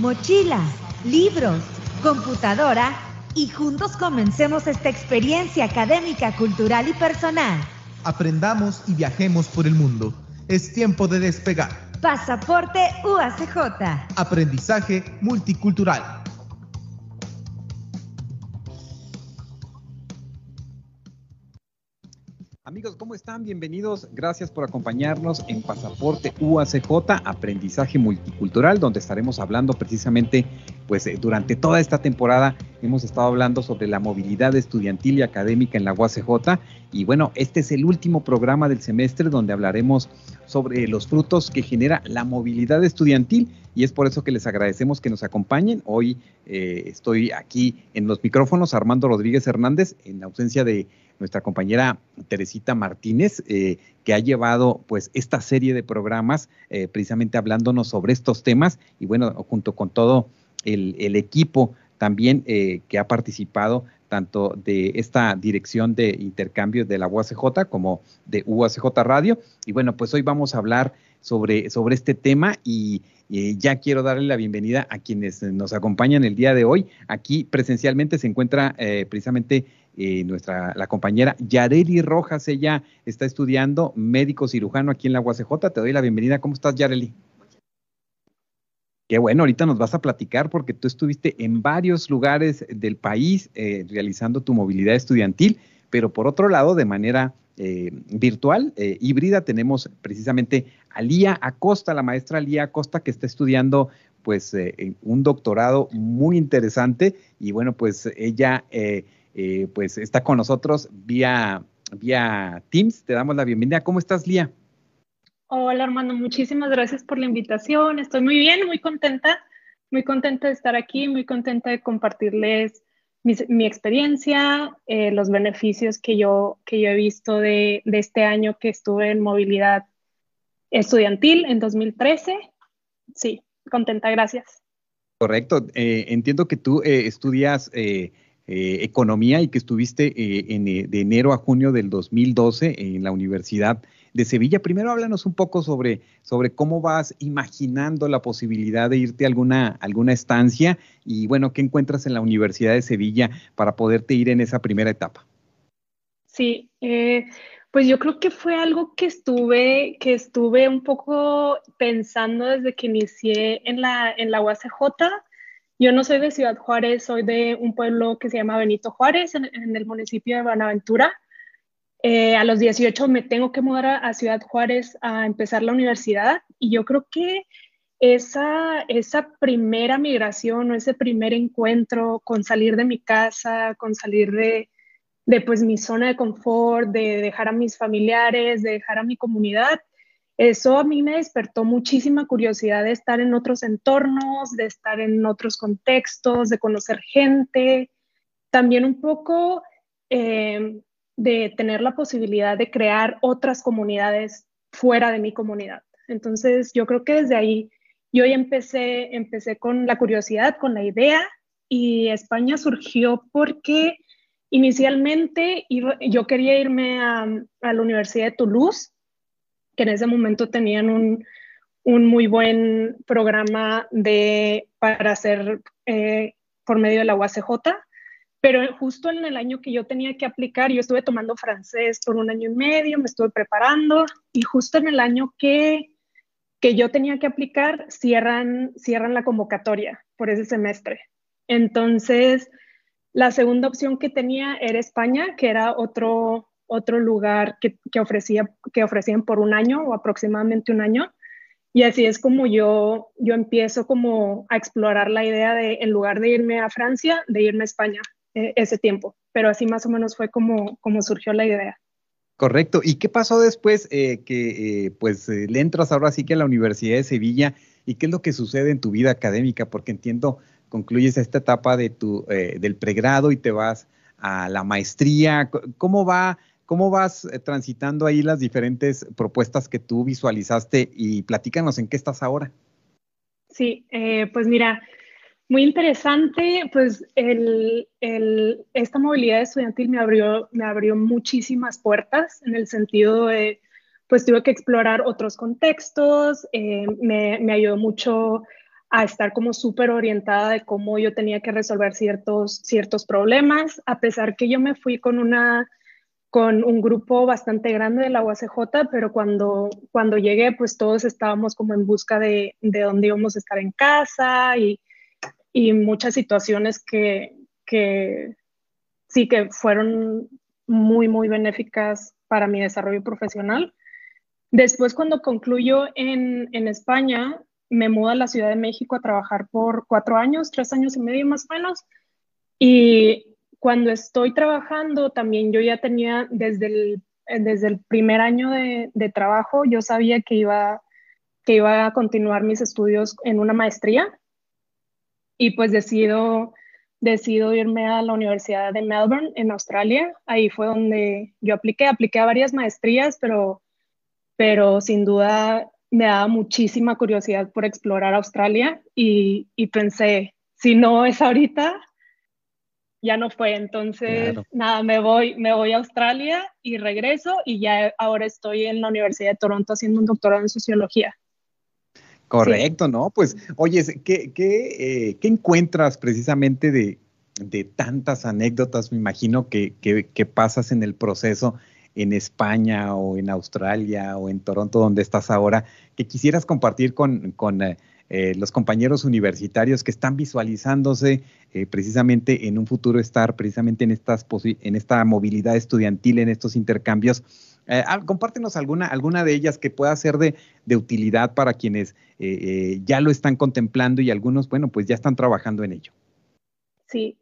mochila, libros, computadora y juntos comencemos esta experiencia académica, cultural y personal. Aprendamos y viajemos por el mundo. Es tiempo de despegar. Pasaporte UACJ. Aprendizaje multicultural. Amigos, ¿cómo están? Bienvenidos. Gracias por acompañarnos en Pasaporte UACJ, Aprendizaje Multicultural, donde estaremos hablando precisamente, pues eh, durante toda esta temporada hemos estado hablando sobre la movilidad estudiantil y académica en la UACJ. Y bueno, este es el último programa del semestre donde hablaremos sobre los frutos que genera la movilidad estudiantil y es por eso que les agradecemos que nos acompañen. Hoy eh, estoy aquí en los micrófonos, Armando Rodríguez Hernández, en ausencia de nuestra compañera Teresita Martínez, eh, que ha llevado pues esta serie de programas eh, precisamente hablándonos sobre estos temas y bueno, junto con todo el, equipo también eh, que ha participado tanto de esta dirección de intercambio de la UACJ como de UACJ Radio. Y bueno, pues hoy vamos a hablar sobre, sobre este tema y, ya quiero darle la bienvenida a quienes nos acompañan el día de hoy. Aquí presencialmente se encuentra precisamente eh, nuestra, la compañera Yareli Rojas, ella está estudiando médico cirujano aquí en la UACJ. Te doy la bienvenida. ¿Cómo estás, Yareli? Qué bueno, ahorita nos vas a platicar porque tú estuviste en varios lugares del país eh, realizando tu movilidad estudiantil, pero por otro lado, de manera eh, virtual, híbrida, tenemos precisamente a Lía Acosta, la maestra Lía Acosta, que está estudiando pues un doctorado muy interesante y bueno, pues ella eh, pues está con nosotros vía, vía Teams. Te damos la bienvenida. ¿Cómo estás, Lía? Hola, Armando. Muchísimas gracias por la invitación. Estoy muy bien, muy contenta, muy contenta de estar aquí, muy contenta de compartirles mi, experiencia, eh, los beneficios que yo, que yo he visto de, de este año que estuve en movilidad estudiantil en 2013. Sí, contenta, gracias. Correcto. Eh, entiendo que tú estudias eh, economía y que estuviste eh, eh, de enero a junio del 2012 en la Universidad de Sevilla. Primero háblanos un poco sobre, sobre cómo vas imaginando la posibilidad de irte a alguna, alguna estancia y bueno, qué encuentras en la Universidad de Sevilla para poderte ir en esa primera etapa. Sí, pues yo creo que fue algo que estuve, que estuve un poco pensando desde que inicié en la, en la UACJ yo no soy de Ciudad Juárez, soy de un pueblo que se llama Benito Juárez, en, el municipio de Buenaventura. Eh, a los 18 me tengo que mudar a, Ciudad Juárez a empezar la universidad y yo creo que esa, esa primera migración o ese primer encuentro con salir de mi casa, con salir de, de pues mi zona de confort, de dejar a mis familiares, de dejar a mi comunidad, eso a mí me despertó muchísima curiosidad de estar en otros entornos, de estar en otros contextos, de conocer gente, también un poco eh, de tener la posibilidad de crear otras comunidades fuera de mi comunidad. Entonces, yo creo que desde ahí yo ya empecé, empecé con la curiosidad, con la idea, y España surgió porque inicialmente yo quería irme a, a la Universidad de Toulouse que en ese momento tenían un, muy buen programa de, para hacer eh, por medio de la UACJ, pero justo en el año que yo tenía que aplicar, yo estuve tomando francés por un año y medio, me estuve preparando y justo en el año que, que yo tenía que aplicar, cierran, cierran la convocatoria por ese semestre. Entonces, la segunda opción que tenía era España, que era otro, otro lugar que, que, ofrecía, que ofrecían por un año o aproximadamente un año. Y así es como yo, yo empiezo como a explorar la idea de, en lugar de irme a Francia, de irme a España eh, ese tiempo. Pero así más o menos fue como, como surgió la idea. Correcto. ¿Y qué pasó después eh, que eh, pues le entras ahora sí que a la Universidad de Sevilla? ¿Y qué es lo que sucede en tu vida académica? Porque entiendo, concluyes esta etapa de tu, del pregrado y te vas a la maestría. ¿Cómo va ¿Cómo vas eh, transitando ahí las diferentes propuestas que tú visualizaste y platícanos en qué estás ahora? Sí, eh, pues mira, muy interesante, pues esta movilidad estudiantil me abrió, me abrió muchísimas puertas en el sentido de, pues tuve que explorar otros contextos, eh, me, me, ayudó mucho a estar como súper orientada de cómo yo tenía que resolver ciertos, ciertos problemas, a pesar que yo me fui con una con un grupo bastante grande de la UACJ, pero cuando, cuando llegué, pues todos estábamos como en busca de, de dónde íbamos a estar en casa y, y muchas situaciones que, que sí que fueron muy, muy benéficas para mi desarrollo profesional. Después, cuando concluyo en, en España, me mudo a la Ciudad de México a trabajar por cuatro años, tres años y medio más o menos. Y cuando estoy trabajando, también yo ya tenía desde el, desde el primer año de, de trabajo, yo sabía que iba, que iba a continuar mis estudios en una maestría. Y pues decido, decido irme a la Universidad de Melbourne, en Australia. Ahí fue donde yo apliqué, apliqué a varias maestrías, pero, pero sin duda me daba muchísima curiosidad por explorar Australia y, y pensé, si no es ahorita, ya no fue. Entonces, nada, me voy, me voy a Australia y regreso y ya ahora estoy en la Universidad de Toronto haciendo un doctorado en sociología. Correcto, ¿no? Pues, oye, ¿qué, qué, eh, ¿qué encuentras precisamente de, de, tantas anécdotas, me imagino, que, que, pasas en el proceso en España o en Australia o en Toronto, donde estás ahora, que quisieras compartir con, con eh, eh, los compañeros universitarios que están visualizándose eh, precisamente en un futuro estar precisamente en, estas en esta movilidad estudiantil, en estos intercambios. Ah, compártenos alguna, alguna de ellas que pueda ser de, de utilidad para quienes ya lo están contemplando y algunos, bueno, pues ya están trabajando en ello. Sí,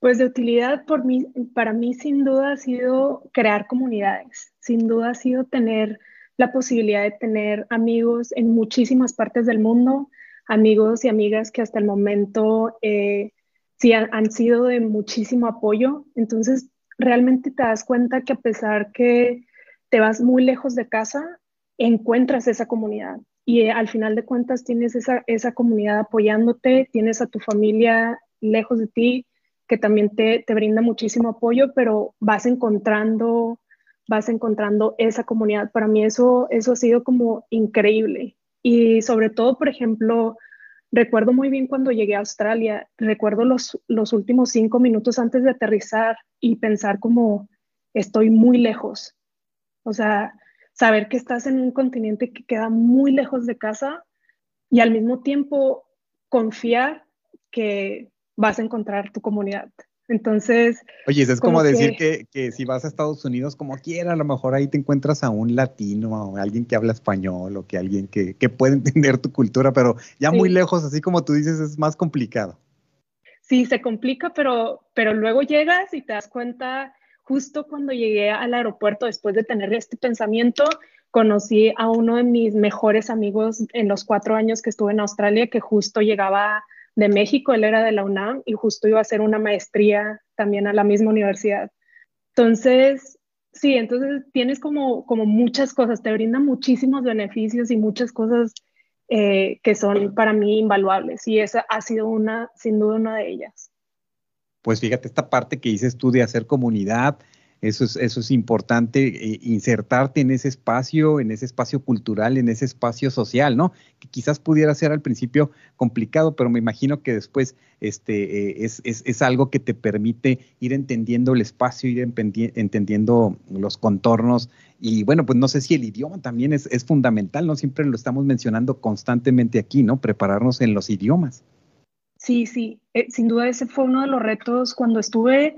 pues de utilidad por mí, para mí sin duda ha sido crear comunidades, sin duda ha sido tener la posibilidad de tener amigos en muchísimas partes del mundo, amigos y amigas que hasta el momento eh, sí han, sido de muchísimo apoyo. Entonces, realmente te das cuenta que a pesar que te vas muy lejos de casa, encuentras esa comunidad. Y eh, al final de cuentas tienes esa, esa comunidad apoyándote, tienes a tu familia lejos de ti, que también te, te brinda muchísimo apoyo, pero vas encontrando, vas encontrando esa comunidad. Para mí eso, eso ha sido como increíble. Y sobre todo, por ejemplo, recuerdo muy bien cuando llegué a Australia, recuerdo los, los últimos cinco minutos antes de aterrizar y pensar como estoy muy lejos. O sea, saber que estás en un continente que queda muy lejos de casa y al mismo tiempo confiar que vas a encontrar tu comunidad. Entonces. Oye, es como, decir que, si vas a Estados Unidos, como quiera, a lo mejor ahí te encuentras a un latino, a alguien que habla español o que alguien que, puede entender tu cultura, pero ya muy lejos, así como tú dices, es más complicado. Sí, se complica, pero, pero luego llegas y te das cuenta, justo cuando llegué al aeropuerto, después de tener este pensamiento, conocí a uno de mis mejores amigos en los cuatro años que estuve en Australia, que justo llegaba de México, él era de la UNAM y justo iba a hacer una maestría también a la misma universidad. Entonces, sí, entonces tienes como, como muchas cosas, te brinda muchísimos beneficios y muchas cosas eh, que son para mí invaluables y esa ha sido una, sin duda, una de ellas. Pues fíjate esta parte que dices tú de hacer comunidad, eso es, eso es importante, eh, insertarte en ese espacio, en ese espacio cultural, en ese espacio social, ¿no? Que quizás pudiera ser al principio complicado, pero me imagino que después este, eh, es, es, es, algo que te permite ir entendiendo el espacio, ir entendiendo los contornos. Y bueno, pues no sé si el idioma también es, es fundamental, ¿no? Siempre lo estamos mencionando constantemente aquí, ¿no? Prepararnos en los idiomas. Sí, sí, eh, sin duda ese fue uno de los retos cuando estuve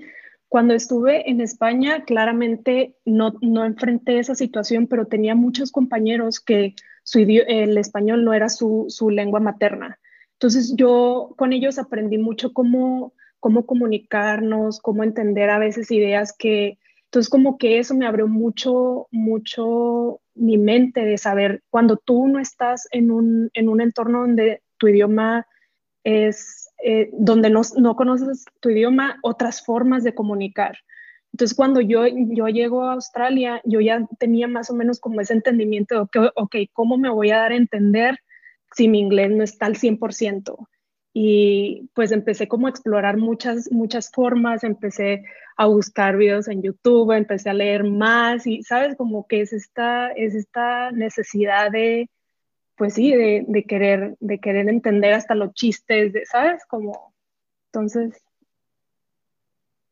cuando estuve en España, claramente no, no enfrenté esa situación, pero tenía muchos compañeros que su el español no era su, su, lengua materna. Entonces yo con ellos aprendí mucho cómo, cómo comunicarnos, cómo entender a veces ideas que... Entonces como que eso me abrió mucho, mucho mi mente de saber cuando tú no estás en un, en un entorno donde tu idioma es eh, donde no, no, conoces tu idioma, otras formas de comunicar. Entonces, cuando yo, yo llego a Australia, yo ya tenía más o menos como ese entendimiento de, que, ok, ¿cómo me voy a dar a entender si mi inglés no está al 100%? Y pues empecé como a explorar muchas, muchas formas, empecé a buscar videos en YouTube, empecé a leer más y, ¿sabes? Como que es esta, es esta necesidad de, pues sí, de, querer, de querer entender hasta los chistes, de, ¿sabes? Como, entonces,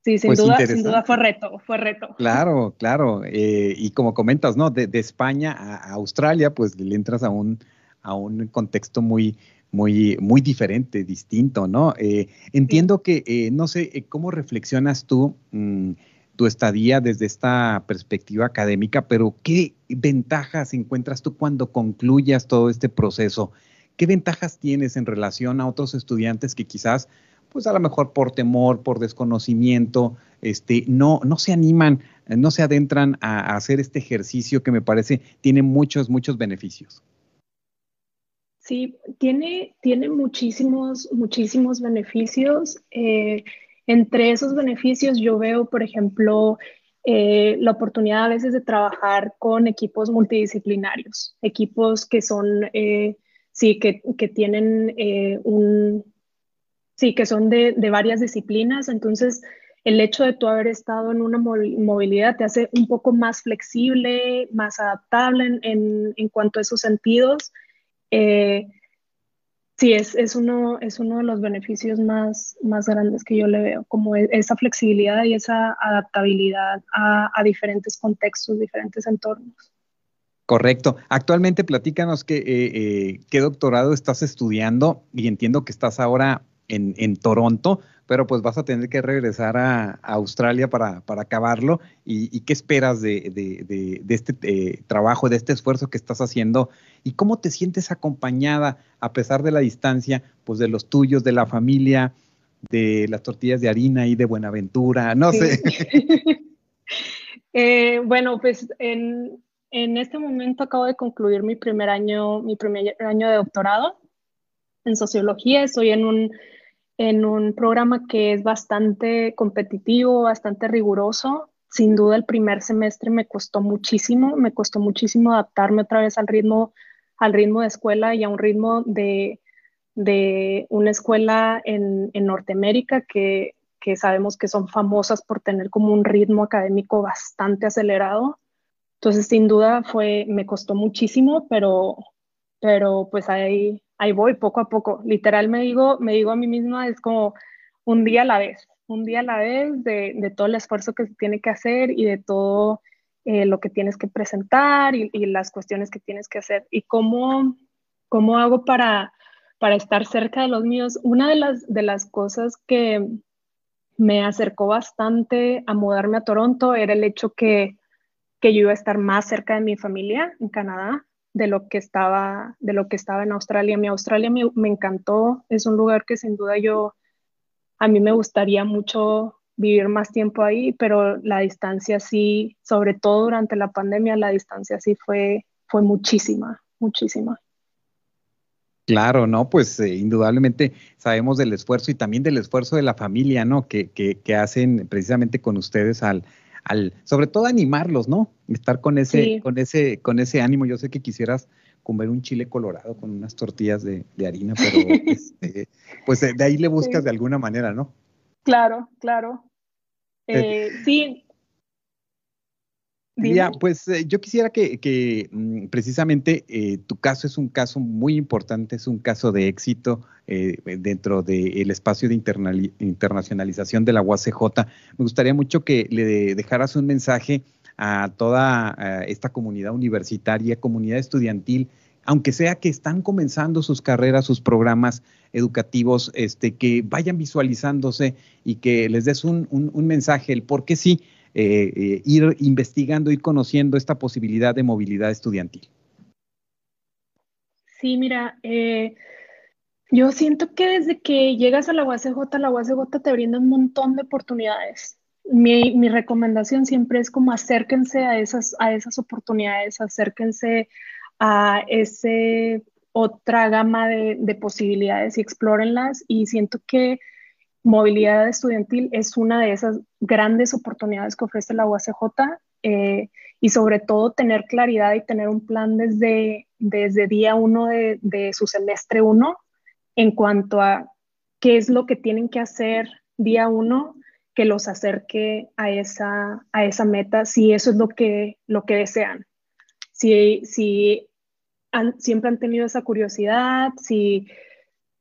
sí, sin, pues duda, sin duda fue reto, fue reto. Claro, claro, eh, y como comentas, ¿no? De, España a, Australia, pues le entras a un, a un contexto muy, muy, muy diferente, distinto, ¿no? Eh, entiendo que, eh, no sé, ¿cómo reflexionas tú? Mm, tu estadía desde esta perspectiva académica, pero ¿qué ventajas encuentras tú cuando concluyas todo este proceso? ¿Qué ventajas tienes en relación a otros estudiantes que quizás, pues a lo mejor por temor, por desconocimiento, este, no, no se animan, no se adentran a, hacer este ejercicio que me parece tiene muchos, muchos beneficios? Sí, tiene, tiene muchísimos, muchísimos beneficios. Eh, entre esos beneficios yo veo, por ejemplo, eh, la oportunidad a veces de trabajar con equipos multidisciplinarios, equipos que son, eh, sí, que, tienen eh, un, sí, que son de, varias disciplinas. Entonces, el hecho de tú haber estado en una movilidad te hace un poco más flexible, más adaptable en, en cuanto a esos sentidos. Sí, es, es, uno, es uno de los beneficios más, más grandes que yo le veo, como e, esa flexibilidad y esa adaptabilidad a, a diferentes contextos, diferentes entornos. Correcto. Actualmente platícanos qué, eh, eh, qué doctorado estás estudiando y entiendo que estás ahora en, en Toronto pero pues vas a tener que regresar a, Australia para, acabarlo. ¿Y, qué esperas de, este eh, trabajo, de este esfuerzo que estás haciendo? ¿Y cómo te sientes acompañada a pesar de la distancia, pues de los tuyos, de la familia, de las tortillas de harina y de Buenaventura? No sé. Eh, bueno, pues en, en este momento acabo de concluir mi primer año, mi primer año de doctorado en sociología. Estoy en un en un programa que es bastante competitivo, bastante riguroso. Sin duda el primer semestre me costó muchísimo, me costó muchísimo adaptarme otra vez al ritmo, al ritmo de escuela y a un ritmo de, de una escuela en, en Norteamérica que, que, sabemos que son famosas por tener como un ritmo académico bastante acelerado. Entonces, sin duda fue, me costó muchísimo, pero, pero pues ahí, ahí voy poco a poco. Literal me digo, me digo a mí misma, es como un día a la vez, un día a la vez de, todo el esfuerzo que se tiene que hacer y de todo eh, lo que tienes que presentar y, las cuestiones que tienes que hacer. Y cómo, cómo hago para, para estar cerca de los míos. Una de las, de las cosas que me acercó bastante a mudarme a Toronto era el hecho que, que yo iba a estar más cerca de mi familia en Canadá de lo que estaba, de lo que estaba en Australia. Mi Australia me, me, encantó, es un lugar que sin duda yo, a mí me gustaría mucho vivir más tiempo ahí, pero la distancia sí, sobre todo durante la pandemia, la distancia sí fue, fue muchísima, muchísima. Claro, no, pues eh, indudablemente sabemos del esfuerzo y también del esfuerzo de la familia, ¿no? Que, que, que hacen precisamente con ustedes al, sobre todo animarlos, ¿no? Estar con ese, con ese, con ese ánimo. Yo sé que quisieras comer un chile colorado con unas tortillas de, harina, pero este, pues de ahí le buscas de alguna manera, ¿no? Claro, claro. Eh, eh, sí, ya, pues eh, yo quisiera que, mm, precisamente eh, tu caso es un caso muy importante, es un caso de éxito eh, dentro del espacio de internacionalización de la UACJ. Me gustaría mucho que le dejaras un mensaje a toda esta comunidad universitaria, comunidad estudiantil, aunque sea que están comenzando sus carreras, sus programas educativos, este, que vayan visualizándose y que les des un, un mensaje, el por qué sí eh, eh, ir investigando, ir conociendo esta posibilidad de movilidad estudiantil? Sí, mira, eh, yo siento que desde que llegas a la UACJ, la UACJ te brinda un montón de oportunidades. Mi, recomendación siempre es como acérquense a esas, a esas oportunidades, acérquense a esa otra gama de, de, posibilidades y explórenlas. Y siento que movilidad estudiantil es una de esas grandes oportunidades que ofrece la UACJ eh, y sobre todo tener claridad y tener un plan desde, desde día uno de, de, su semestre uno en cuanto a qué es lo que tienen que hacer día uno que los acerque a esa, a esa meta, si eso es lo que, lo que desean. Si, si siempre han tenido esa curiosidad, si,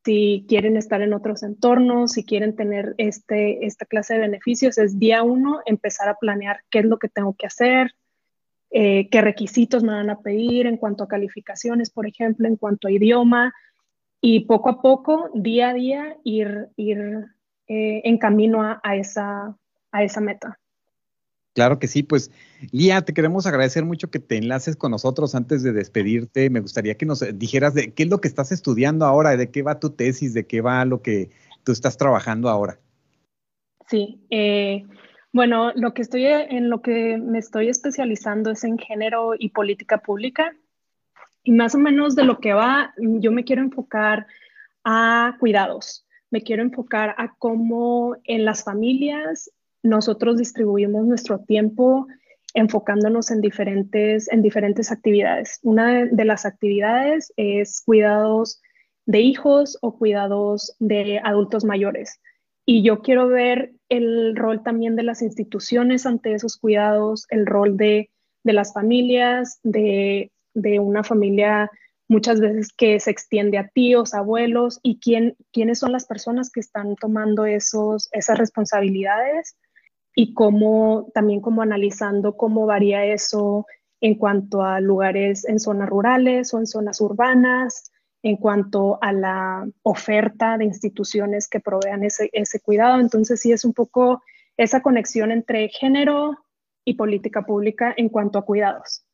si quieren estar en otros entornos, si quieren tener este, esta clase de beneficios, es día uno empezar a planear qué es lo que tengo que hacer, eh, qué requisitos me van a pedir en cuanto a calificaciones, por ejemplo, en cuanto a idioma, y poco a poco, día a día, ir, ir eh, en camino a, esa, a esa meta. Claro que sí, pues Lía, te queremos agradecer mucho que te enlaces con nosotros antes de despedirte. Me gustaría que nos dijeras de qué es lo que estás estudiando ahora, de qué va tu tesis, de qué va lo que tú estás trabajando ahora. Sí, eh, bueno, lo que estoy en lo que me estoy especializando es en género y política pública. Y más o menos de lo que va, yo me quiero enfocar a cuidados. Me quiero enfocar a cómo en las familias nosotros distribuimos nuestro tiempo enfocándonos en diferentes, en diferentes actividades. Una de, las actividades es cuidados de hijos o cuidados de adultos mayores. Y yo quiero ver el rol también de las instituciones ante esos cuidados, el rol de, las familias, de, una familia muchas veces que se extiende a tíos, abuelos, y quién, quiénes son las personas que están tomando esos, esas responsabilidades y cómo también como analizando cómo varía eso en cuanto a lugares en zonas rurales o en zonas urbanas, en cuanto a la oferta de instituciones que provean ese, ese cuidado. Entonces sí es un poco esa conexión entre género y política pública en cuanto a cuidados.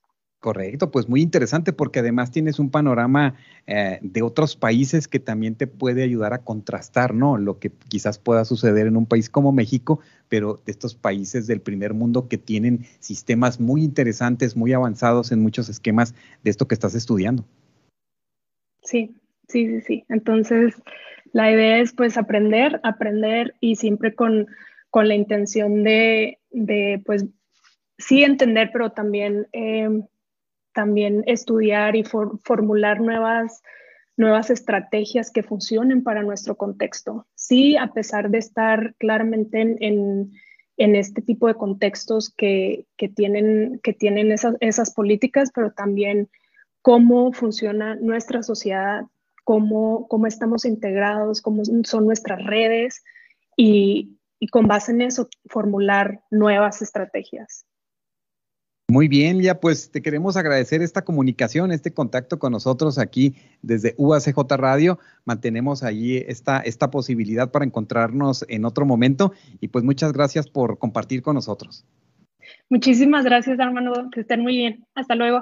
Correcto, pues muy interesante porque además tienes un panorama eh, de otros países que también te puede ayudar a contrastar, ¿no? Lo que quizás pueda suceder en un país como México, pero de estos países del primer mundo que tienen sistemas muy interesantes, muy avanzados en muchos esquemas de esto que estás estudiando. Sí, sí, sí, sí. Entonces, la idea es pues aprender, aprender y siempre con, la intención de, pues, sí entender, pero también... Eh, también estudiar y formular nuevas, nuevas estrategias que funcionen para nuestro contexto. Sí, a pesar de estar claramente en, en, este tipo de contextos que, que tienen, que tienen esas, esas, políticas, pero también cómo funciona nuestra sociedad, cómo, cómo estamos integrados, cómo son nuestras redes y, y con base en eso formular nuevas estrategias. Muy bien, ya pues te queremos agradecer esta comunicación, este contacto con nosotros aquí desde UACJ Radio. Mantenemos allí esta, esta posibilidad para encontrarnos en otro momento y pues muchas gracias por compartir con nosotros. Muchísimas gracias, hermano. Que estén muy bien. Hasta luego.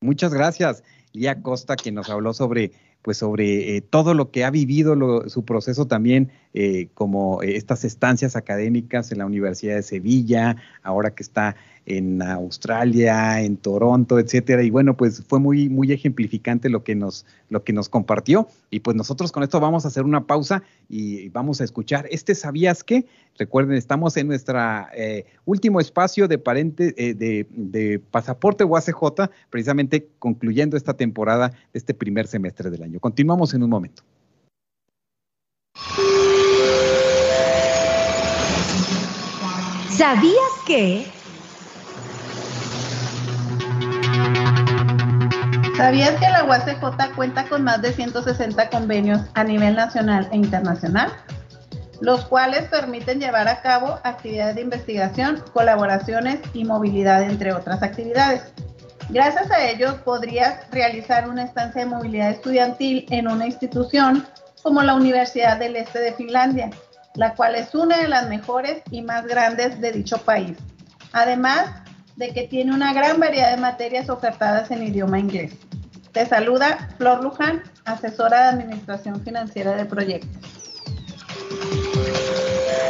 Muchas gracias. Lía Costa, que nos habló sobre pues sobre eh, todo lo que ha vivido su proceso también eh, como eh, estas estancias académicas en la Universidad de Sevilla, ahora que está en Australia, en Toronto, etcétera. Y bueno, pues fue muy, muy ejemplificante lo que nos, lo que nos compartió. Y pues nosotros con esto vamos a hacer una pausa y vamos a escuchar este ¿Sabías qué? Recuerden, estamos en nuestro último espacio de, parente, de, de Pasaporte UACJ, precisamente concluyendo esta temporada este primer semestre del año. Continuamos en un momento. ¿Sabías que? ¿Sabías que la UACJ cuenta con más de 160 convenios a nivel nacional e internacional? los cuales permiten llevar a cabo actividades de investigación, colaboraciones y movilidad, entre otras actividades. Gracias a ellos podrías realizar una estancia de movilidad estudiantil en una institución como la Universidad del Este de Finlandia, la cual es una de las mejores y más grandes de dicho país. Además de que tiene una gran variedad de materias ofertadas en idioma inglés. Te saluda Flor Luján, asesora de Administración Financiera de Proyectos.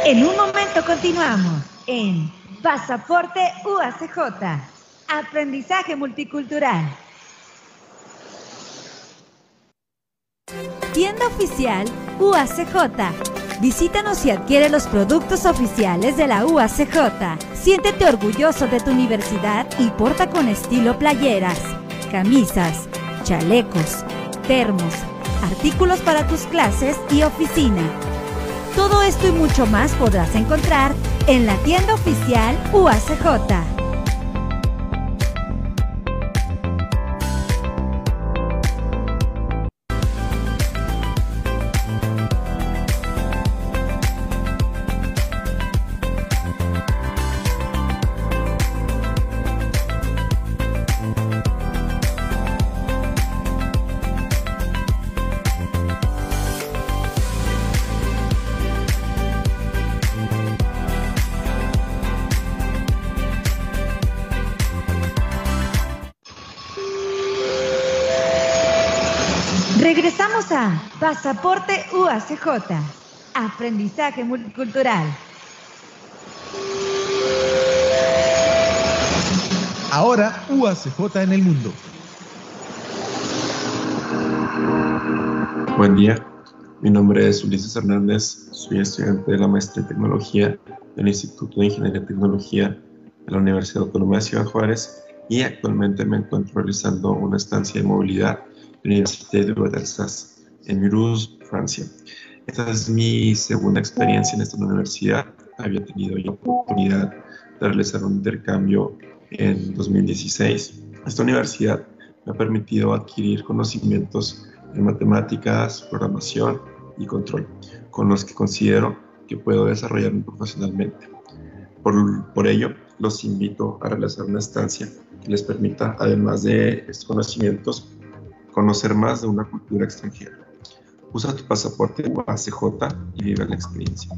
En un momento continuamos en Pasaporte UACJ. Aprendizaje multicultural. Tienda oficial UACJ. Visítanos y adquiere los productos oficiales de la UACJ. Siéntete orgulloso de tu universidad y porta con estilo playeras, camisas, chalecos, termos, artículos para tus clases y oficina. Todo esto y mucho más podrás encontrar en la tienda oficial UACJ. Pasaporte UACJ, Aprendizaje Multicultural. Ahora UACJ en el mundo. Buen día, mi nombre es Ulises Hernández, soy estudiante de la maestría en tecnología del Instituto de Ingeniería y Tecnología de la Universidad Autónoma de Ciudad Juárez y actualmente me encuentro realizando una estancia de movilidad en la Universidad de Versailles en Mulhouse, Francia. Esta es mi segunda experiencia en esta universidad. Había tenido la oportunidad de realizar un intercambio en 2016. Esta universidad me ha permitido adquirir conocimientos en matemáticas, programación y control, con los que considero que puedo desarrollarme profesionalmente. Por, por ello, los invito a realizar una estancia que les permita, además de estos conocimientos, conocer más de una cultura extranjera. Usa tu pasaporte UACJ y vive la experiencia.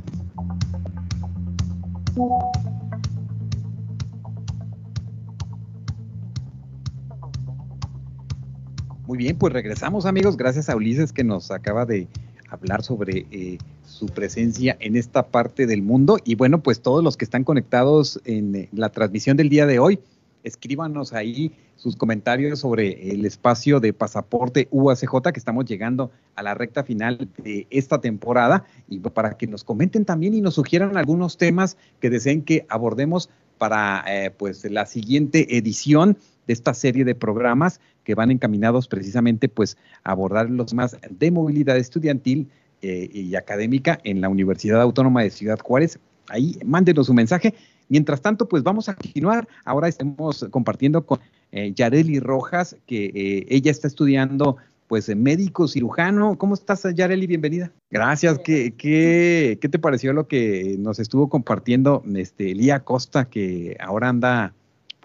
Muy bien, pues regresamos amigos, gracias a Ulises que nos acaba de hablar sobre eh, su presencia en esta parte del mundo. Y bueno, pues todos los que están conectados en eh, la transmisión del día de hoy, escríbanos ahí sus comentarios sobre el espacio de pasaporte UACJ que estamos llegando a la recta final de esta temporada y para que nos comenten también y nos sugieran algunos temas que deseen que abordemos para eh, pues la siguiente edición de esta serie de programas que van encaminados precisamente pues a abordar los más de movilidad estudiantil eh, y académica en la Universidad Autónoma de Ciudad Juárez. Ahí mándenos un mensaje. Mientras tanto, pues vamos a continuar. Ahora estamos compartiendo con eh, Yareli Rojas, que eh, ella está estudiando pues médico cirujano. ¿Cómo estás, Yareli? Bienvenida. Gracias. ¿Qué, qué, qué te pareció lo que nos estuvo compartiendo este Lía Costa, que ahora anda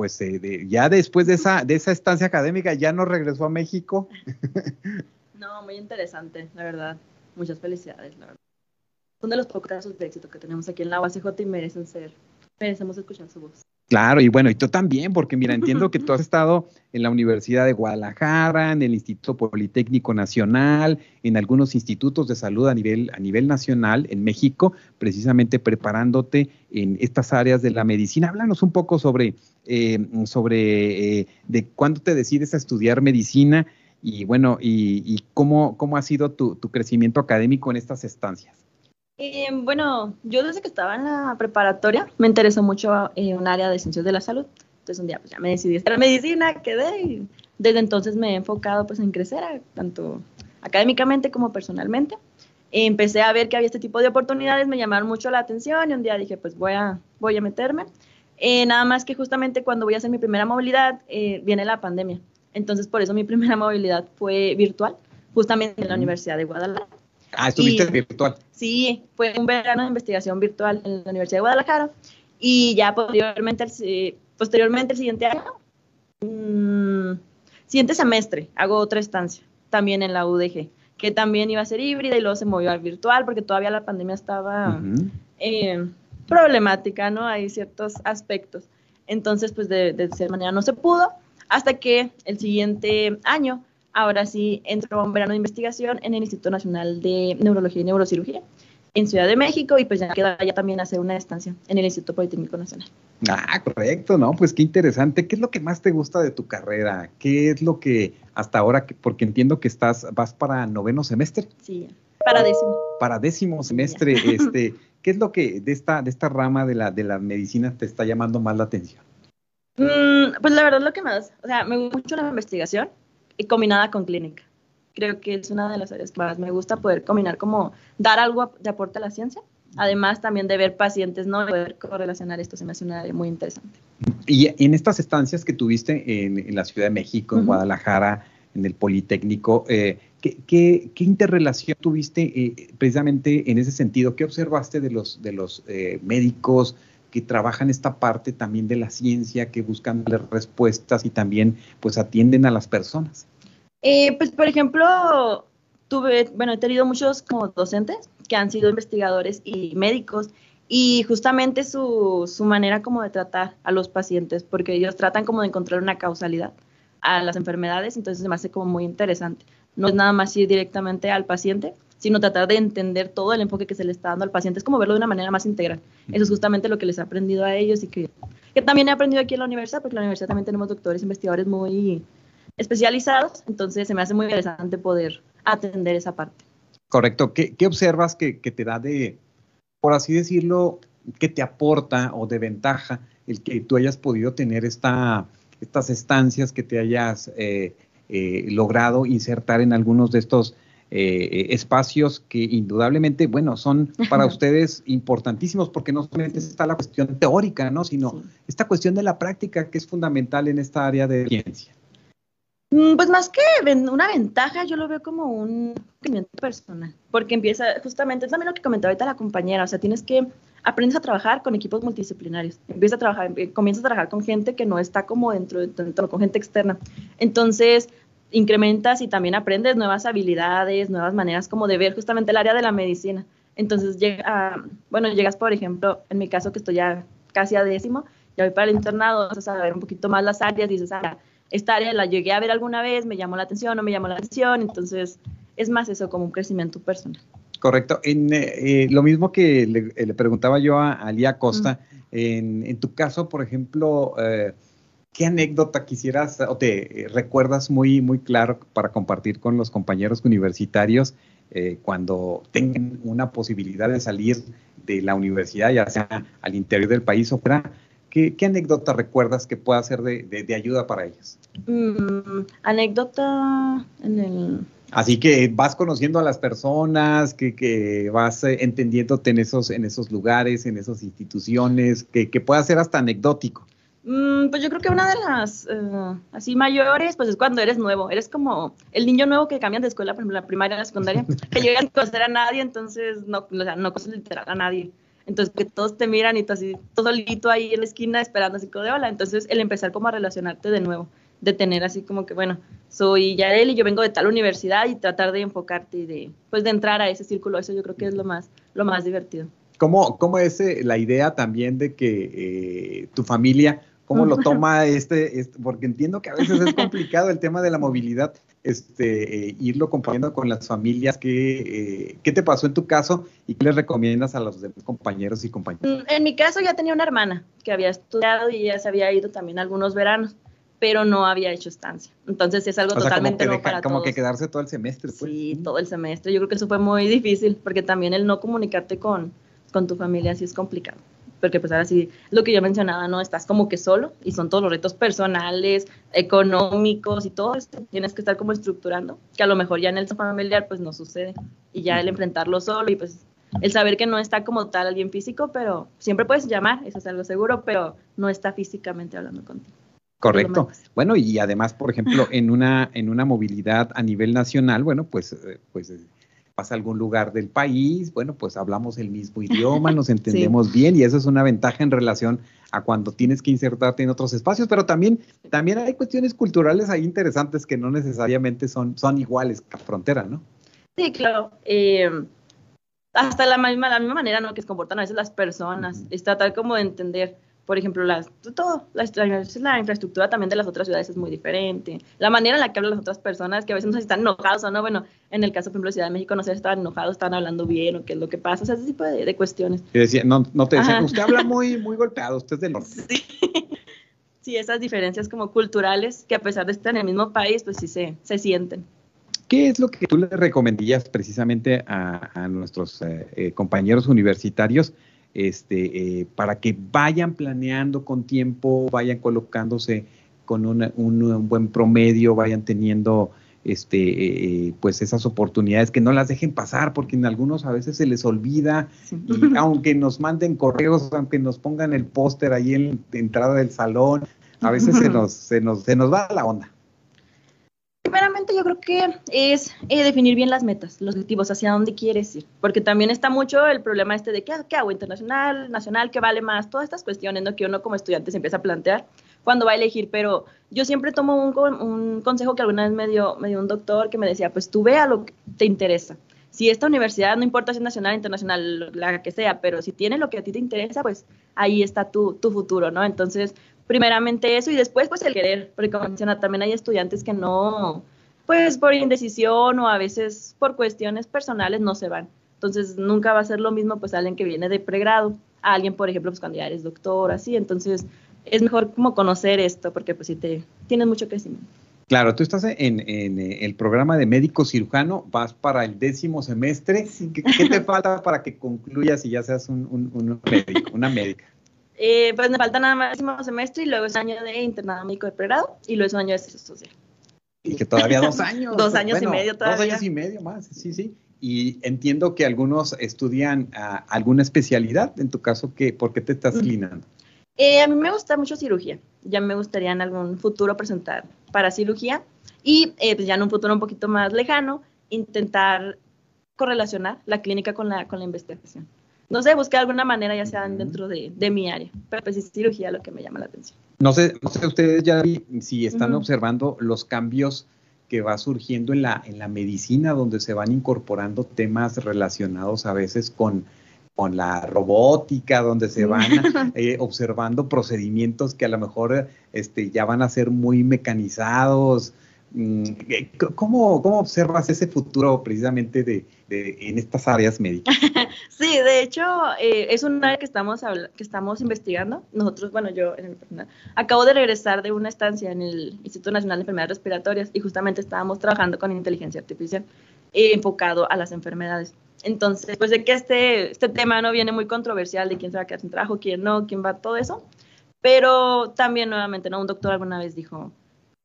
pues eh, ya después de esa, de esa estancia académica ya no regresó a México. no, muy interesante, la verdad. Muchas felicidades, la verdad. Son de los pocos casos de éxito que tenemos aquí en la UACJ y merecen ser, merecemos escuchar su voz. Claro, y bueno, y tú también, porque mira, entiendo que tú has estado en la Universidad de Guadalajara, en el Instituto Politécnico Nacional, en algunos institutos de salud a nivel, a nivel nacional en México, precisamente preparándote en estas áreas de la medicina. Háblanos un poco sobre, eh, sobre eh, de cuándo te decides a estudiar medicina y bueno, y, cómo, cómo ha sido tu, tu crecimiento académico en estas estancias. Eh, bueno, yo desde que estaba en la preparatoria me interesó mucho eh, un área de ciencias de la salud. Entonces un día pues ya me decidí estudiar medicina, quedé y desde entonces me he enfocado pues en crecer, tanto académicamente como personalmente. empecé a ver que había este tipo de oportunidades, me llamaron mucho la atención y un día dije pues voy a, voy a meterme. Eh, nada más que justamente cuando voy a hacer mi primera movilidad eh, viene la pandemia. Entonces por eso mi primera movilidad fue virtual, justamente en la Universidad de Guadalajara. Ah, estuviste virtual. Sí, fue un verano de investigación virtual en la Universidad de Guadalajara y ya posteriormente, el, posteriormente el siguiente año, mmm, siguiente semestre, hago otra estancia, también en la UDG, que también iba a ser híbrida y luego se movió al virtual porque todavía la pandemia estaba eh, problemática, ¿no? Hay ciertos aspectos. Entonces, pues de, de cierta manera no se pudo, hasta que el siguiente año ahora sí entró a un verano de investigación en el Instituto Nacional de Neurología y Neurocirugía en Ciudad de México y pues ya queda ya también hacer una estancia en el Instituto Politécnico Nacional. Ah, correcto, ¿no? Pues qué interesante. ¿Qué es lo que más te gusta de tu carrera? ¿Qué es lo que hasta ahora, porque entiendo que estás, vas para noveno semestre? Sí, para décimo. Para décimo semestre, este, ¿qué es lo que de esta, de esta rama de la, de la medicina te está llamando más la atención? Mm, pues la verdad lo que más, o sea, me gusta mucho la investigación, y combinada con clínica. Creo que es una de las áreas que más me gusta poder combinar, como dar algo de aporte a la ciencia, además también de ver pacientes, ¿no? poder correlacionar esto se me hace una área muy interesante. Y en estas estancias que tuviste en, la Ciudad de México, en Guadalajara, en el Politécnico, eh, ¿qué, qué, qué, interrelación tuviste eh, precisamente en ese sentido? ¿Qué observaste de los, de los eh, médicos que trabajan esta parte también de la ciencia, que buscan respuestas y también pues atienden a las personas? Eh, pues, por ejemplo, tuve, bueno, he tenido muchos como docentes que han sido investigadores y médicos y justamente su, su manera como de tratar a los pacientes, porque ellos tratan como de encontrar una causalidad a las enfermedades, entonces me hace como muy interesante. no es nada más ir directamente al paciente, sino tratar de entender todo el enfoque que se le está dando al paciente. Es como verlo de una manera más integral. Eso es justamente lo que les he aprendido a ellos y que, que también he aprendido aquí en la universidad, porque en la universidad también tenemos doctores, investigadores muy especializados, entonces se me hace muy interesante poder atender esa parte. Correcto. ¿Qué, qué observas que, que, te da de, por así decirlo, que te aporta o de ventaja el que tú hayas podido tener esta, estas estancias, que te hayas eh, eh, logrado insertar en algunos de estos eh, espacios que indudablemente, bueno, son para ustedes importantísimos porque no solamente está la cuestión teórica, ¿no? Sino sí. esta cuestión de la práctica que es fundamental en esta área de ciencia. Mm, pues más que una ventaja, yo lo veo como un crecimiento personal, porque empieza justamente, es también lo que comentaba ahorita la compañera, o sea, tienes que, aprendes a trabajar con equipos multidisciplinarios, empiezas a trabajar, comienzas a trabajar con gente que no está como dentro de tu entorno, con gente externa. Entonces, incrementas y también aprendes nuevas habilidades, nuevas maneras como de ver justamente el área de la medicina. Entonces, llega, bueno, llegas, por ejemplo, en mi caso que estoy ya casi a décimo, ya voy para el internado, vas a ver un poquito más las áreas, dices, ah, esta área la llegué a ver alguna vez, me llamó la atención, no me llamó la atención, entonces es más eso como un crecimiento personal. Correcto. En, eh, lo mismo que le, le, preguntaba yo a, a Lía Costa, en, en, tu caso, por ejemplo, eh, ¿qué anécdota quisieras o te recuerdas muy, muy claro para compartir con los compañeros universitarios eh, cuando tengan una posibilidad de salir de la universidad, ya sea al interior del país o fuera? ¿Qué, ¿Qué, anécdota recuerdas que pueda ser de, de, de ayuda para ellos? Mm, anécdota en el... Así que vas conociendo a las personas, que, que vas eh, entendiéndote en esos, en esos lugares, en esas instituciones, que, que pueda ser hasta anecdótico. Mm, pues yo creo que una de las uh, así mayores, pues es cuando eres nuevo. Eres como el niño nuevo que cambian de escuela, por ejemplo, la primaria, la secundaria, que llegan a conocer a nadie, entonces no, o sea, no conoces literal a nadie. Entonces, que todos te miran y tú así, todo solito ahí en la esquina esperando así como de hola. Entonces, el empezar como a relacionarte de nuevo, de tener así como que, bueno, soy Yarel y yo vengo de tal universidad y tratar de enfocarte y de, pues, de entrar a ese círculo. Eso yo creo que es lo más, lo más divertido. ¿Cómo, cómo es eh, la idea también de que eh, tu familia, cómo lo toma este, este, porque entiendo que a veces es complicado el tema de la movilidad, este, eh, irlo compartiendo con las familias. ¿Qué, eh, ¿Qué te pasó en tu caso y qué les recomiendas a los demás compañeros y compañeras? En mi caso ya tenía una hermana que había estudiado y ya se había ido también algunos veranos, pero no había hecho estancia. Entonces es algo o sea, totalmente como nuevo deja, para Como todos. que quedarse todo el semestre. Pues. Sí, todo el semestre. Yo creo que eso fue muy difícil porque también el no comunicarte con, con tu familia sí es complicado porque pues ahora sí, lo que yo mencionaba, ¿no? Estás como que solo y son todos los retos personales, económicos y todo esto, tienes que estar como estructurando, que a lo mejor ya en el familiar pues no sucede y ya el enfrentarlo solo y pues el saber que no está como tal alguien físico, pero siempre puedes llamar, eso es algo seguro, pero no está físicamente hablando contigo. Correcto. Bueno, y además, por ejemplo, en una, en una movilidad a nivel nacional, bueno, pues, pues vas a algún lugar del país, bueno, pues hablamos el mismo idioma, nos entendemos sí. bien y eso es una ventaja en relación a cuando tienes que insertarte en otros espacios, pero también, también hay cuestiones culturales ahí interesantes que no necesariamente son, son iguales a frontera, ¿no? Sí, claro. Eh, hasta la misma, la misma manera ¿no? que se comportan a veces las personas, uh -huh. es tratar como de entender por ejemplo, las, todo, la, la, infraestructura también de las otras ciudades es muy diferente. La manera en la que hablan las otras personas, que a veces no sé si están enojados o no, bueno, en el caso, por ejemplo, de Ciudad de México, no sé si estaban enojados, estaban hablando bien o qué es lo que pasa, o sea, ese tipo de, de cuestiones. Y decía, no, no te decían, usted habla muy, muy golpeado, usted es del norte. Sí. sí, esas diferencias como culturales, que a pesar de estar en el mismo país, pues sí se, se sienten. ¿Qué es lo que tú le recomendarías precisamente a, a nuestros eh, eh, compañeros universitarios? Este, eh, para que vayan planeando con tiempo, vayan colocándose con una, un, un, buen promedio, vayan teniendo este, eh, pues esas oportunidades, que no las dejen pasar, porque en algunos a veces se les olvida, sí. y aunque nos manden correos, aunque nos pongan el póster ahí en la entrada del salón, a veces se nos, se nos, se nos va la onda. Primeramente yo creo que es eh, definir bien las metas, los objetivos, hacia dónde quieres ir, porque también está mucho el problema este de qué, qué hago internacional, nacional, qué vale más, todas estas cuestiones ¿no? que uno como estudiante se empieza a plantear cuando va a elegir, pero yo siempre tomo un, un consejo que alguna vez me dio, me dio un doctor que me decía, pues tú ve a lo que te interesa. Si esta universidad, no importa si es nacional, internacional, la que sea, pero si tiene lo que a ti te interesa, pues ahí está tu, tu futuro, ¿no? Entonces, primeramente eso y después pues el querer, porque como menciona, también hay estudiantes que no, pues por indecisión o a veces por cuestiones personales no se van. Entonces nunca va a ser lo mismo pues alguien que viene de pregrado a alguien, por ejemplo, pues cuando ya eres doctor, así. Entonces es mejor como conocer esto porque pues si te tienes mucho crecimiento. Claro, tú estás en, eh, el programa de médico cirujano, vas para el décimo semestre. ¿Qué, te falta para que concluyas y ya seas un, médico, una médica? Eh, pues me falta nada más el décimo semestre y luego es un año de internado médico de pregrado y luego es un año de servicio social. Y que todavía dos años. dos años y medio todavía. Dos años y medio más, sí, sí. Y entiendo que algunos estudian ah, alguna especialidad, en tu caso, ¿qué, ¿por qué te estás inclinando? Eh, a mí me gusta mucho cirugía. Ya me gustaría en algún futuro presentar para cirugía y eh, pues ya en un futuro un poquito más lejano intentar correlacionar la clínica con la, con la investigación. No sé, buscar alguna manera ya sea dentro de, de mi área, pero pues es cirugía lo que me llama la atención. No sé, no sé ustedes ya si están observando los cambios que va surgiendo en la, en la medicina, donde se van incorporando temas relacionados a veces con, con la robótica, donde se van eh, observando procedimientos que a lo mejor este, ya van a ser muy mecanizados. Mm, eh, ¿Cómo, cómo observas ese futuro precisamente de, en estas áreas médicas? Sí, de hecho, eh, es un área que estamos, que estamos investigando. Nosotros, bueno, yo en el personal, acabo de regresar de una estancia en el Instituto Nacional de Enfermedades Respiratorias y justamente estábamos trabajando con inteligencia artificial enfocado a las enfermedades. Entonces, pues de que este, este tema no viene muy controversial de quién se va a quedar sin trabajo, quién no, quién va, todo eso. Pero también, nuevamente, ¿no? Un doctor alguna vez dijo,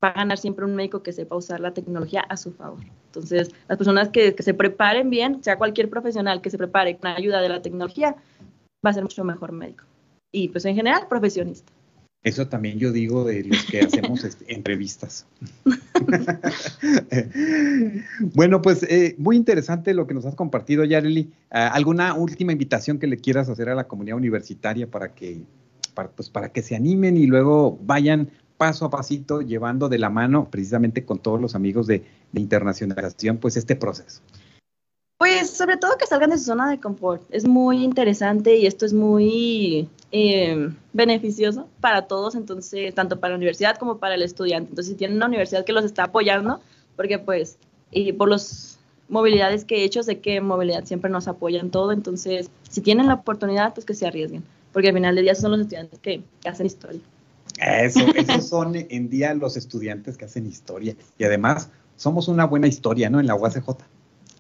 va a ganar siempre un médico que sepa usar la tecnología a su favor. Entonces, las personas que, se preparen bien, sea cualquier profesional que se prepare con ayuda de la tecnología, va a ser mucho mejor médico. Y pues en general, profesionista. Eso también yo digo de los que hacemos este, entrevistas. bueno, pues eh, muy interesante lo que nos has compartido, Yareli. Ah, ¿Alguna última invitación que le quieras hacer a la comunidad universitaria para que, para, pues, para que se animen y luego vayan paso a pasito llevando de la mano precisamente con todos los amigos de, internacionalización, pues este proceso? Pues sobre todo que salgan de su zona de confort. Es muy interesante y esto es muy eh, beneficioso para todos, entonces, tanto para la universidad como para el estudiante. Entonces, si tienen una universidad que los está apoyando, porque pues, y por las movilidades que he hecho, sé que movilidad siempre nos apoya en todo, entonces, si tienen la oportunidad, pues que se arriesguen, porque al final del día son los estudiantes que, hacen historia. Eso, esos son en día los estudiantes que hacen historia. Y además, somos una buena historia, ¿no? En la UACJ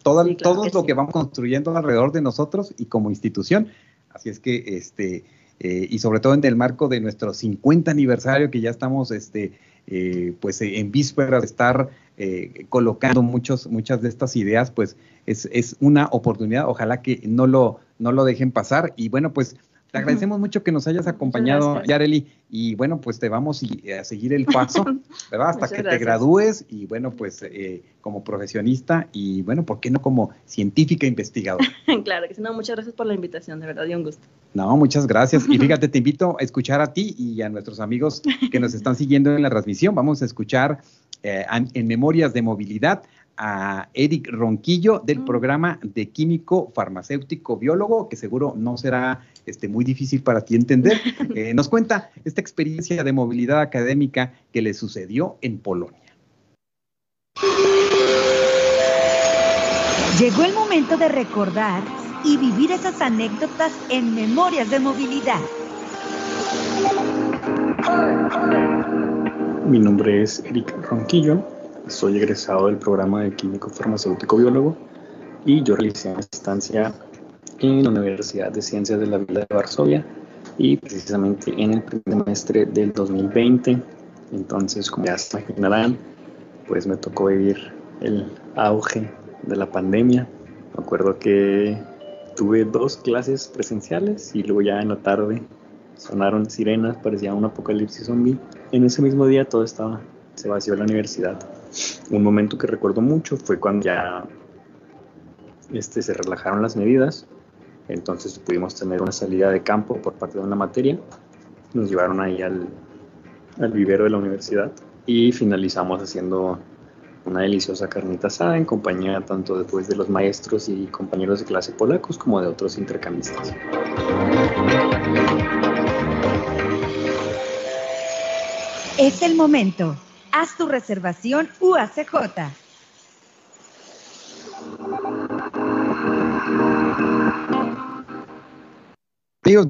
todo, lo que vamos construyendo alrededor de nosotros y como institución. Así es que, este, eh, y sobre todo en el marco de nuestro 50 aniversario, que ya estamos, este, eh, pues en vísperas de estar eh, colocando muchos, muchas de estas ideas, pues es, es, una oportunidad. Ojalá que no lo, no lo dejen pasar. Y bueno, pues te agradecemos mucho que nos hayas acompañado, Yareli, y bueno, pues te vamos a seguir el paso, ¿verdad? Hasta que te gradúes y bueno, pues eh, como profesionista y bueno, ¿por qué no como científica investigadora? claro que sí, no, muchas gracias por la invitación, de verdad, y un gusto. No, muchas gracias. Y fíjate, te invito a escuchar a ti y a nuestros amigos que nos están siguiendo en la transmisión. Vamos a escuchar eh, en Memorias de Movilidad a Eric Ronquillo del mm. programa de químico farmacéutico biólogo, que seguro no será este, muy difícil para ti entender. Eh, nos cuenta esta experiencia de movilidad académica que le sucedió en Polonia. Llegó el momento de recordar y vivir esas anécdotas en Memorias de Movilidad. Mi nombre es Eric Ronquillo soy egresado del programa de Químico Farmacéutico Biólogo y yo realicé una estancia en la Universidad de Ciencias de la Vida de Varsovia y precisamente en el primer semestre del 2020. Entonces, como ya se imaginarán, pues me tocó vivir el auge de la pandemia. Me acuerdo que tuve dos clases presenciales y luego ya en la tarde sonaron sirenas, parecía un apocalipsis zombie. En ese mismo día todo estaba, se vació la universidad. Un momento que recuerdo mucho fue cuando ya este, se relajaron las medidas, entonces pudimos tener una salida de campo por parte de una materia, nos llevaron ahí al, al vivero de la universidad y finalizamos haciendo una deliciosa carnita asada en compañía tanto después de los maestros y compañeros de clase polacos como de otros intercambistas. Es el momento Haz tu reservación UACJ.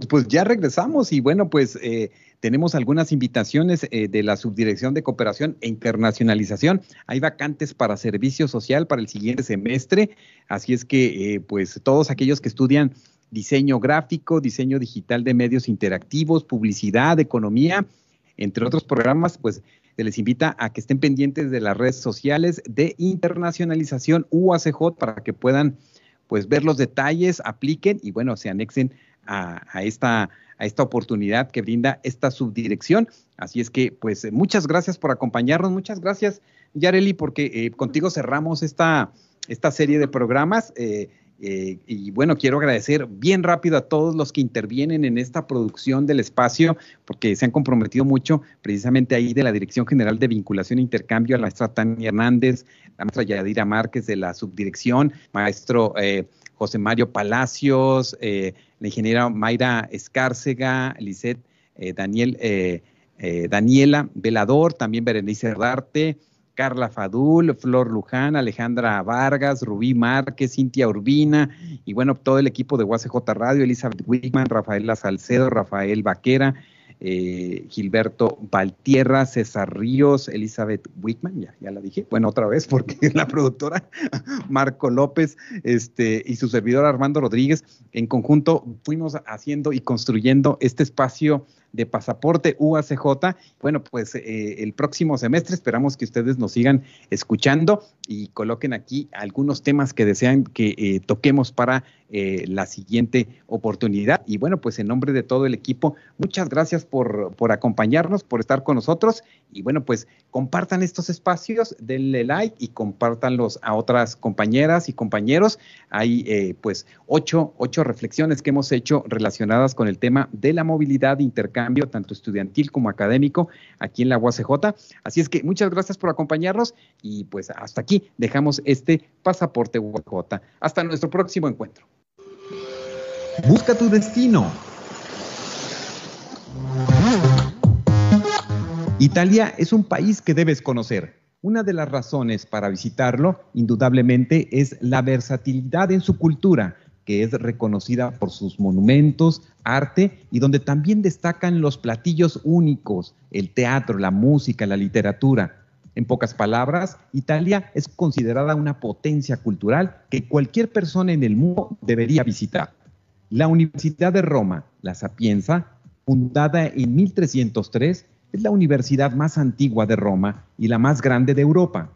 Pues ya regresamos y bueno, pues eh, tenemos algunas invitaciones eh, de la Subdirección de Cooperación e Internacionalización. Hay vacantes para servicio social para el siguiente semestre, así es que eh, pues todos aquellos que estudian diseño gráfico, diseño digital de medios interactivos, publicidad, economía, entre otros programas, pues se les invita a que estén pendientes de las redes sociales de internacionalización UACJ para que puedan pues ver los detalles, apliquen y bueno, se anexen a, esta, oportunidad que brinda esta subdirección. Así es que pues muchas gracias por acompañarnos, muchas gracias Yareli porque eh, contigo cerramos esta, esta serie de programas. Eh, eh, y bueno, quiero agradecer bien rápido a todos los que intervienen en esta producción del espacio, porque se han comprometido mucho precisamente ahí de la Dirección General de Vinculación e Intercambio, a la maestra Tania Hernández, la maestra Yadira Márquez de la subdirección, maestro eh, José Mario Palacios, eh, la ingeniera Mayra Escárcega, Lisette Daniel, Daniela Velador, también Berenice Ardarte, Carla Fadul, Flor Luján, Alejandra Vargas, Rubí Márquez, Cintia Urbina y bueno, todo el equipo de UACJ Radio, Elizabeth Wickman, Rafaela Salcedo, Rafael Vaquera, eh, Gilberto Valtierra, César Ríos, Elizabeth Wickman, ya, ya la dije, bueno, otra vez, porque la productora Marco López este, y su servidor Armando Rodríguez, en conjunto fuimos haciendo y construyendo este espacio de pasaporte UACJ. Bueno, pues eh, el próximo semestre esperamos que ustedes nos sigan escuchando y coloquen aquí algunos temas que desean que eh, toquemos para eh, la siguiente oportunidad. Y bueno, pues en nombre de todo el equipo, muchas gracias por, por acompañarnos, por estar con nosotros. Y bueno, pues compartan estos espacios, denle like y compártanlos a otras compañeras y compañeros. Hay pues ocho, ocho reflexiones que hemos hecho relacionadas con el tema de la movilidad intercambio tanto estudiantil como académico, aquí en la UACJ. Así es que muchas gracias por acompañarnos y pues hasta aquí dejamos este pasaporte UACJ. Hasta nuestro próximo encuentro. Busca tu destino. Italia es un país que debes conocer. Una de las razones para visitarlo, indudablemente, es la versatilidad en su cultura, que es reconocida por sus monumentos, arte y donde también destacan los platillos únicos, el teatro, la música, la literatura. En pocas palabras, Italia es considerada una potencia cultural que cualquier persona en el mundo debería visitar. La Universidad de Roma, la Sapienza, fundada en 1303, es la universidad más antigua de Roma y la más grande de Europa.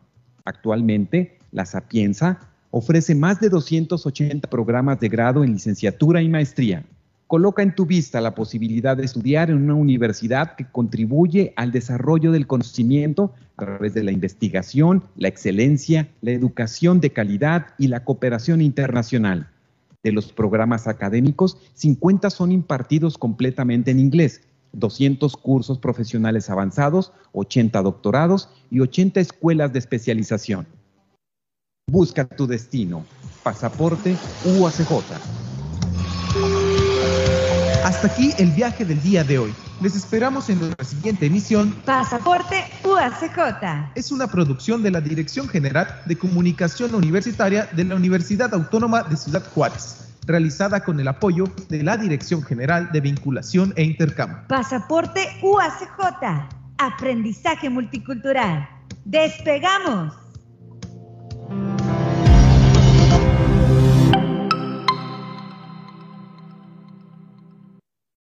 Actualmente, la Sapienza Ofrece más de 280 programas de grado en licenciatura y maestría. Coloca en tu vista la posibilidad de estudiar en una universidad que contribuye al desarrollo del conocimiento a través de la investigación, la excelencia, la educación de calidad y la cooperación internacional. De los programas académicos, 50 son impartidos completamente en inglés, 200 cursos profesionales avanzados, 80 doctorados y 80 escuelas de especialización. Busca tu destino. Pasaporte UACJ. Hasta aquí el viaje del día de hoy. Les esperamos en nuestra siguiente emisión. Pasaporte UACJ. Es una producción de la Dirección General de Comunicación Universitaria de la Universidad Autónoma de Ciudad Juárez, realizada con el apoyo de la Dirección General de Vinculación e Intercambio. Pasaporte UACJ. Aprendizaje multicultural. ¡Despegamos!